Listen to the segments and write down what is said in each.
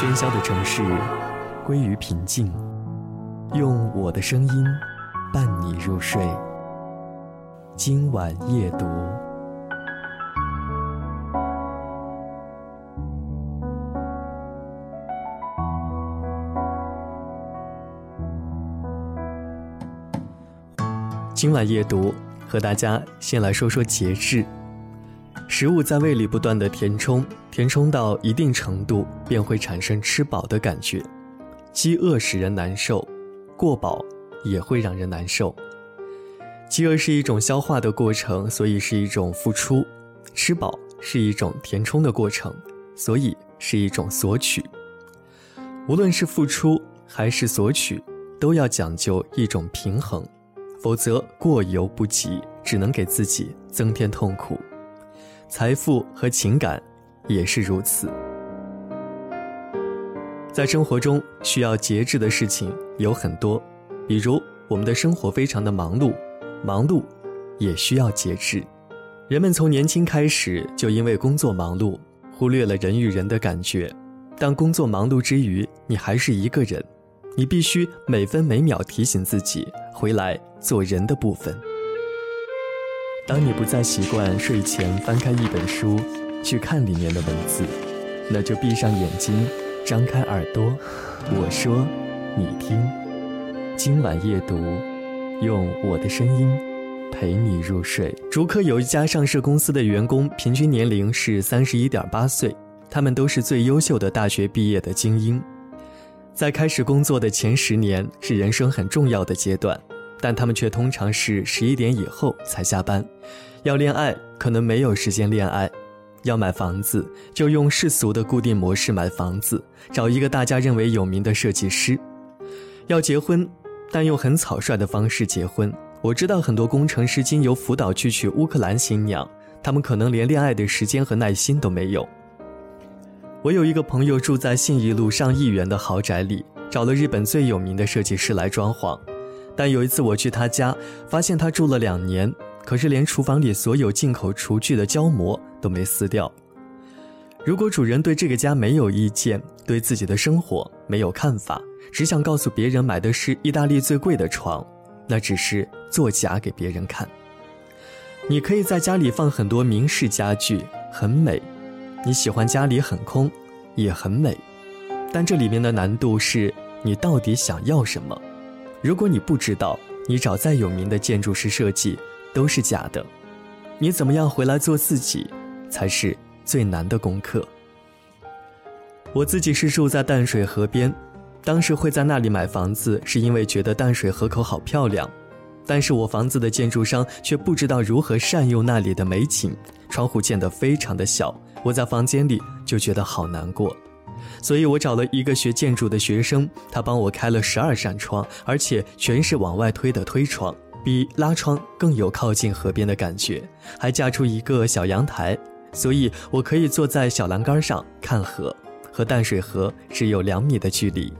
喧嚣的城市归于平静，用我的声音伴你入睡。今晚夜读，今晚夜读，和大家先来说说节制。食物在胃里不断的填充，填充到一定程度，便会产生吃饱的感觉。饥饿使人难受，过饱也会让人难受。饥饿是一种消化的过程，所以是一种付出；吃饱是一种填充的过程，所以是一种索取。无论是付出还是索取，都要讲究一种平衡，否则过犹不及，只能给自己增添痛苦。财富和情感也是如此。在生活中需要节制的事情有很多，比如我们的生活非常的忙碌，忙碌也需要节制。人们从年轻开始就因为工作忙碌，忽略了人与人的感觉。但工作忙碌之余，你还是一个人，你必须每分每秒提醒自己回来做人的部分。当你不再习惯睡前翻开一本书，去看里面的文字，那就闭上眼睛，张开耳朵，我说，你听。今晚夜读，用我的声音陪你入睡。竹科有一家上市公司的员工平均年龄是三十一点八岁，他们都是最优秀的大学毕业的精英。在开始工作的前十年是人生很重要的阶段。但他们却通常是十一点以后才下班，要恋爱可能没有时间恋爱，要买房子就用世俗的固定模式买房子，找一个大家认为有名的设计师，要结婚，但用很草率的方式结婚。我知道很多工程师经由辅导去娶乌克兰新娘，他们可能连恋爱的时间和耐心都没有。我有一个朋友住在信义路上亿元的豪宅里，找了日本最有名的设计师来装潢。但有一次我去他家，发现他住了两年，可是连厨房里所有进口厨具的胶膜都没撕掉。如果主人对这个家没有意见，对自己的生活没有看法，只想告诉别人买的是意大利最贵的床，那只是作假给别人看。你可以在家里放很多名式家具，很美；你喜欢家里很空，也很美。但这里面的难度是你到底想要什么。如果你不知道，你找再有名的建筑师设计都是假的。你怎么样回来做自己，才是最难的功课。我自己是住在淡水河边，当时会在那里买房子，是因为觉得淡水河口好漂亮。但是我房子的建筑商却不知道如何善用那里的美景，窗户建得非常的小，我在房间里就觉得好难过。所以我找了一个学建筑的学生，他帮我开了十二扇窗，而且全是往外推的推窗，比拉窗更有靠近河边的感觉，还架出一个小阳台，所以我可以坐在小栏杆上看河，和淡水河只有两米的距离。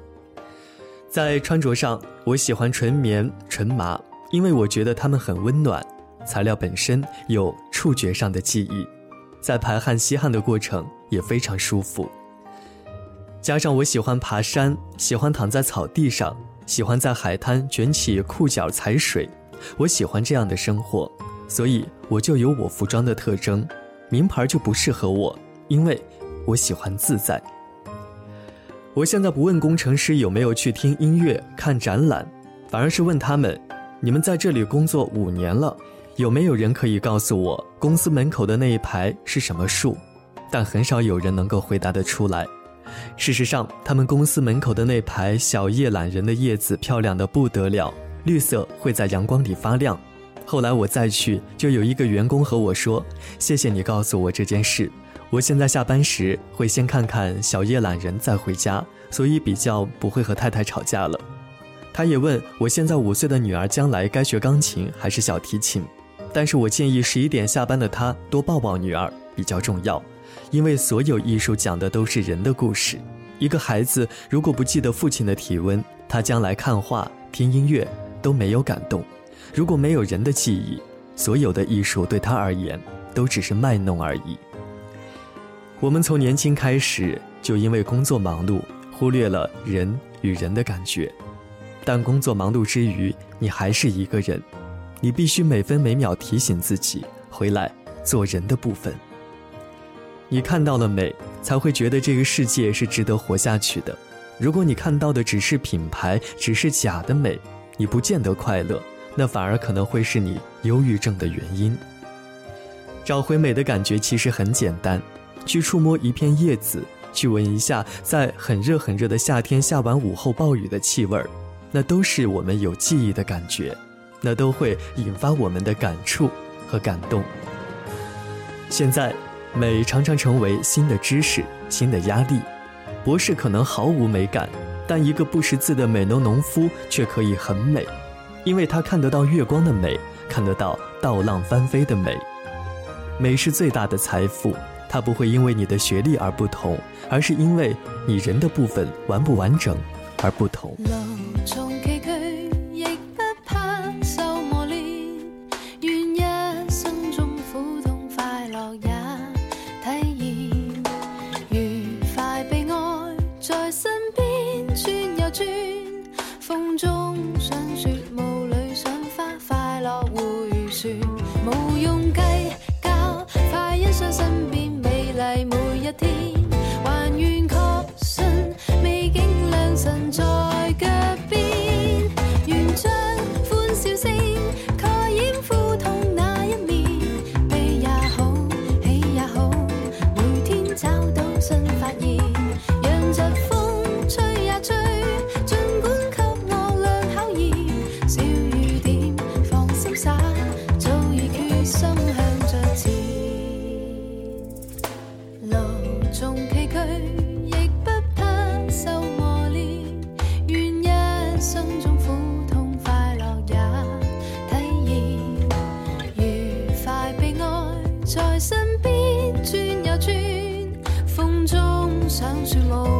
在穿着上，我喜欢纯棉、纯麻，因为我觉得它们很温暖，材料本身有触觉上的记忆，在排汗吸汗的过程也非常舒服。加上我喜欢爬山，喜欢躺在草地上，喜欢在海滩卷起裤脚踩水，我喜欢这样的生活，所以我就有我服装的特征。名牌就不适合我，因为我喜欢自在。我现在不问工程师有没有去听音乐、看展览，反而是问他们：你们在这里工作五年了，有没有人可以告诉我公司门口的那一排是什么树？但很少有人能够回答得出来。事实上，他们公司门口的那排小叶懒人的叶子漂亮的不得了，绿色会在阳光里发亮。后来我再去，就有一个员工和我说：“谢谢你告诉我这件事。我现在下班时会先看看小叶懒人再回家，所以比较不会和太太吵架了。”他也问我现在五岁的女儿将来该学钢琴还是小提琴，但是我建议十一点下班的他多抱抱女儿比较重要。因为所有艺术讲的都是人的故事。一个孩子如果不记得父亲的体温，他将来看画、听音乐都没有感动。如果没有人的记忆，所有的艺术对他而言都只是卖弄而已。我们从年轻开始就因为工作忙碌，忽略了人与人的感觉。但工作忙碌之余，你还是一个人，你必须每分每秒提醒自己回来做人的部分。你看到了美，才会觉得这个世界是值得活下去的。如果你看到的只是品牌，只是假的美，你不见得快乐，那反而可能会是你忧郁症的原因。找回美的感觉其实很简单，去触摸一片叶子，去闻一下在很热很热的夏天下完午后暴雨的气味儿，那都是我们有记忆的感觉，那都会引发我们的感触和感动。现在。美常常成为新的知识、新的压力。博士可能毫无美感，但一个不识字的美农农夫却可以很美，因为他看得到月光的美，看得到稻浪翻飞的美。美是最大的财富，它不会因为你的学历而不同，而是因为你人的部分完不完整而不同。听。雪路。